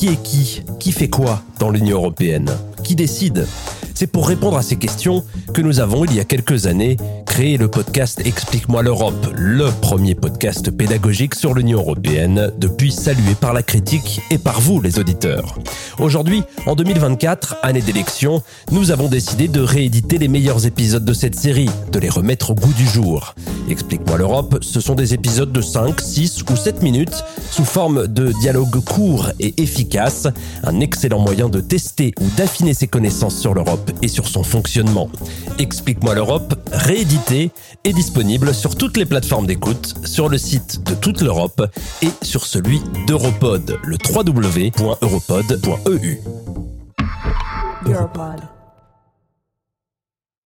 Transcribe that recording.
Qui est qui? Qui fait quoi dans l'Union européenne? Qui décide? C'est pour répondre à ces questions que nous avons, il y a quelques années, créé le podcast Explique-moi l'Europe, le premier podcast pédagogique sur l'Union européenne, depuis salué par la critique et par vous, les auditeurs. Aujourd'hui, en 2024, année d'élection, nous avons décidé de rééditer les meilleurs épisodes de cette série, de les remettre au goût du jour. Explique-moi l'Europe, ce sont des épisodes de 5, 6 ou 7 minutes, sous forme de dialogue court et efficace, un excellent moyen de tester ou d'affiner ses connaissances sur l'Europe et sur son fonctionnement. Explique-moi l'Europe, réédité et disponible sur toutes les plateformes d'écoute, sur le site de toute l'Europe et sur celui d'Europod, le www.europod.eu. Europod.